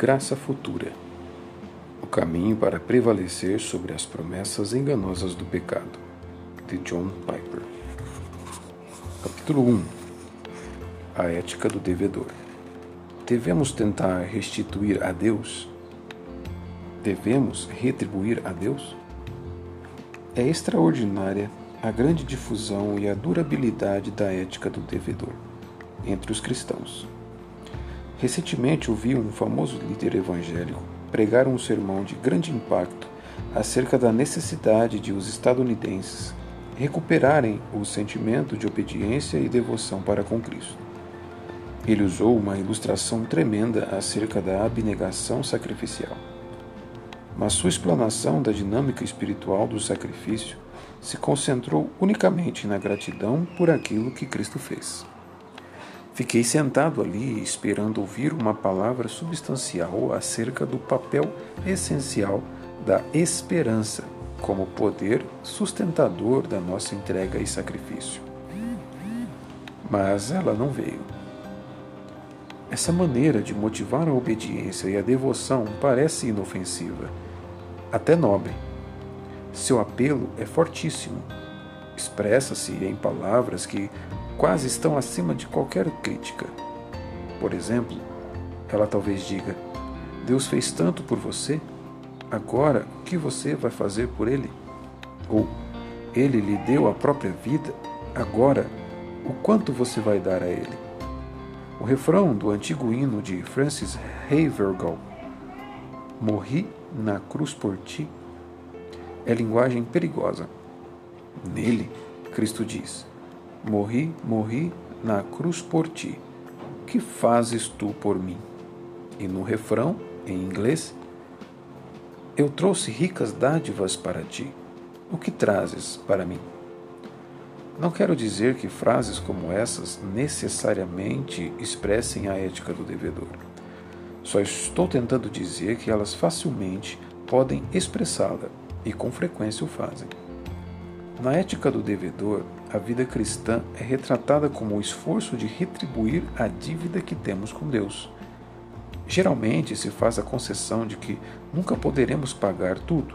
Graça Futura O caminho para prevalecer sobre as promessas enganosas do pecado, de John Piper. Capítulo 1 A ética do devedor. Devemos tentar restituir a Deus? Devemos retribuir a Deus? É extraordinária a grande difusão e a durabilidade da ética do devedor entre os cristãos. Recentemente ouvi um famoso líder evangélico pregar um sermão de grande impacto acerca da necessidade de os estadunidenses recuperarem o sentimento de obediência e devoção para com Cristo. Ele usou uma ilustração tremenda acerca da abnegação sacrificial. Mas sua explanação da dinâmica espiritual do sacrifício se concentrou unicamente na gratidão por aquilo que Cristo fez. Fiquei sentado ali esperando ouvir uma palavra substancial acerca do papel essencial da esperança como poder sustentador da nossa entrega e sacrifício. Mas ela não veio. Essa maneira de motivar a obediência e a devoção parece inofensiva, até nobre. Seu apelo é fortíssimo. Expressa-se em palavras que quase estão acima de qualquer crítica. Por exemplo, ela talvez diga: Deus fez tanto por você, agora o que você vai fazer por ele? Ou Ele lhe deu a própria vida, agora o quanto você vai dar a ele? O refrão do antigo hino de Francis Havergal, Morri na cruz por ti, é linguagem perigosa. Nele, Cristo diz: Morri, morri na cruz por ti. Que fazes tu por mim? E no refrão, em inglês, eu trouxe ricas dádivas para ti. O que trazes para mim? Não quero dizer que frases como essas necessariamente expressem a ética do devedor. Só estou tentando dizer que elas facilmente podem expressá-la e com frequência o fazem. Na ética do devedor, a vida cristã é retratada como o esforço de retribuir a dívida que temos com Deus. Geralmente se faz a concessão de que nunca poderemos pagar tudo,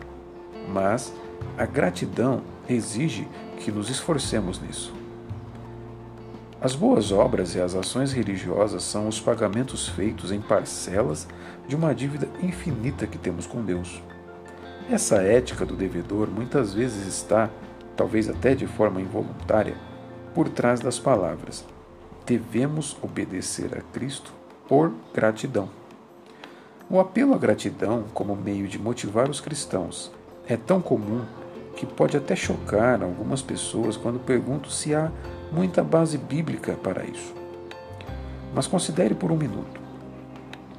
mas a gratidão exige que nos esforcemos nisso. As boas obras e as ações religiosas são os pagamentos feitos em parcelas de uma dívida infinita que temos com Deus. Essa ética do devedor muitas vezes está talvez até de forma involuntária, por trás das palavras: devemos obedecer a Cristo por gratidão. O apelo à gratidão como meio de motivar os cristãos é tão comum que pode até chocar algumas pessoas quando pergunto se há muita base bíblica para isso. Mas considere por um minuto: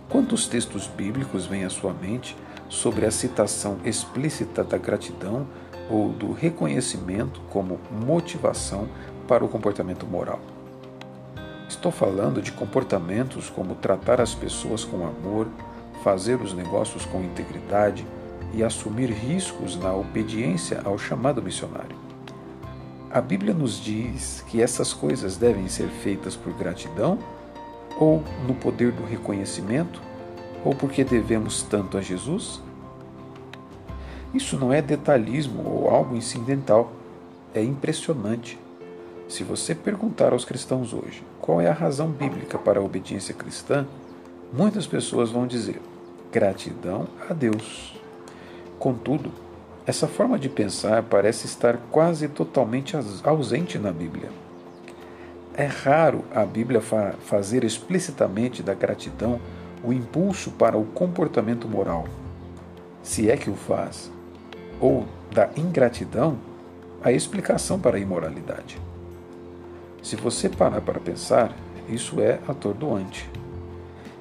quantos textos bíblicos vêm à sua mente sobre a citação explícita da gratidão ou do reconhecimento como motivação para o comportamento moral. Estou falando de comportamentos como tratar as pessoas com amor, fazer os negócios com integridade e assumir riscos na obediência ao chamado missionário. A Bíblia nos diz que essas coisas devem ser feitas por gratidão ou no poder do reconhecimento ou porque devemos tanto a Jesus? Isso não é detalhismo ou algo incidental, é impressionante. Se você perguntar aos cristãos hoje qual é a razão bíblica para a obediência cristã, muitas pessoas vão dizer gratidão a Deus. Contudo, essa forma de pensar parece estar quase totalmente ausente na Bíblia. É raro a Bíblia fa fazer explicitamente da gratidão o impulso para o comportamento moral. Se é que o faz, ou da ingratidão a explicação para a imoralidade. Se você parar para pensar, isso é atordoante.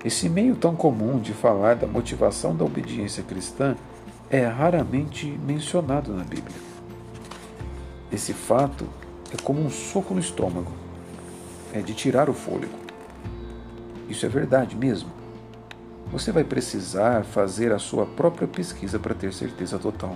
Esse meio tão comum de falar da motivação da obediência cristã é raramente mencionado na Bíblia. Esse fato é como um soco no estômago, é de tirar o fôlego. Isso é verdade mesmo. Você vai precisar fazer a sua própria pesquisa para ter certeza total.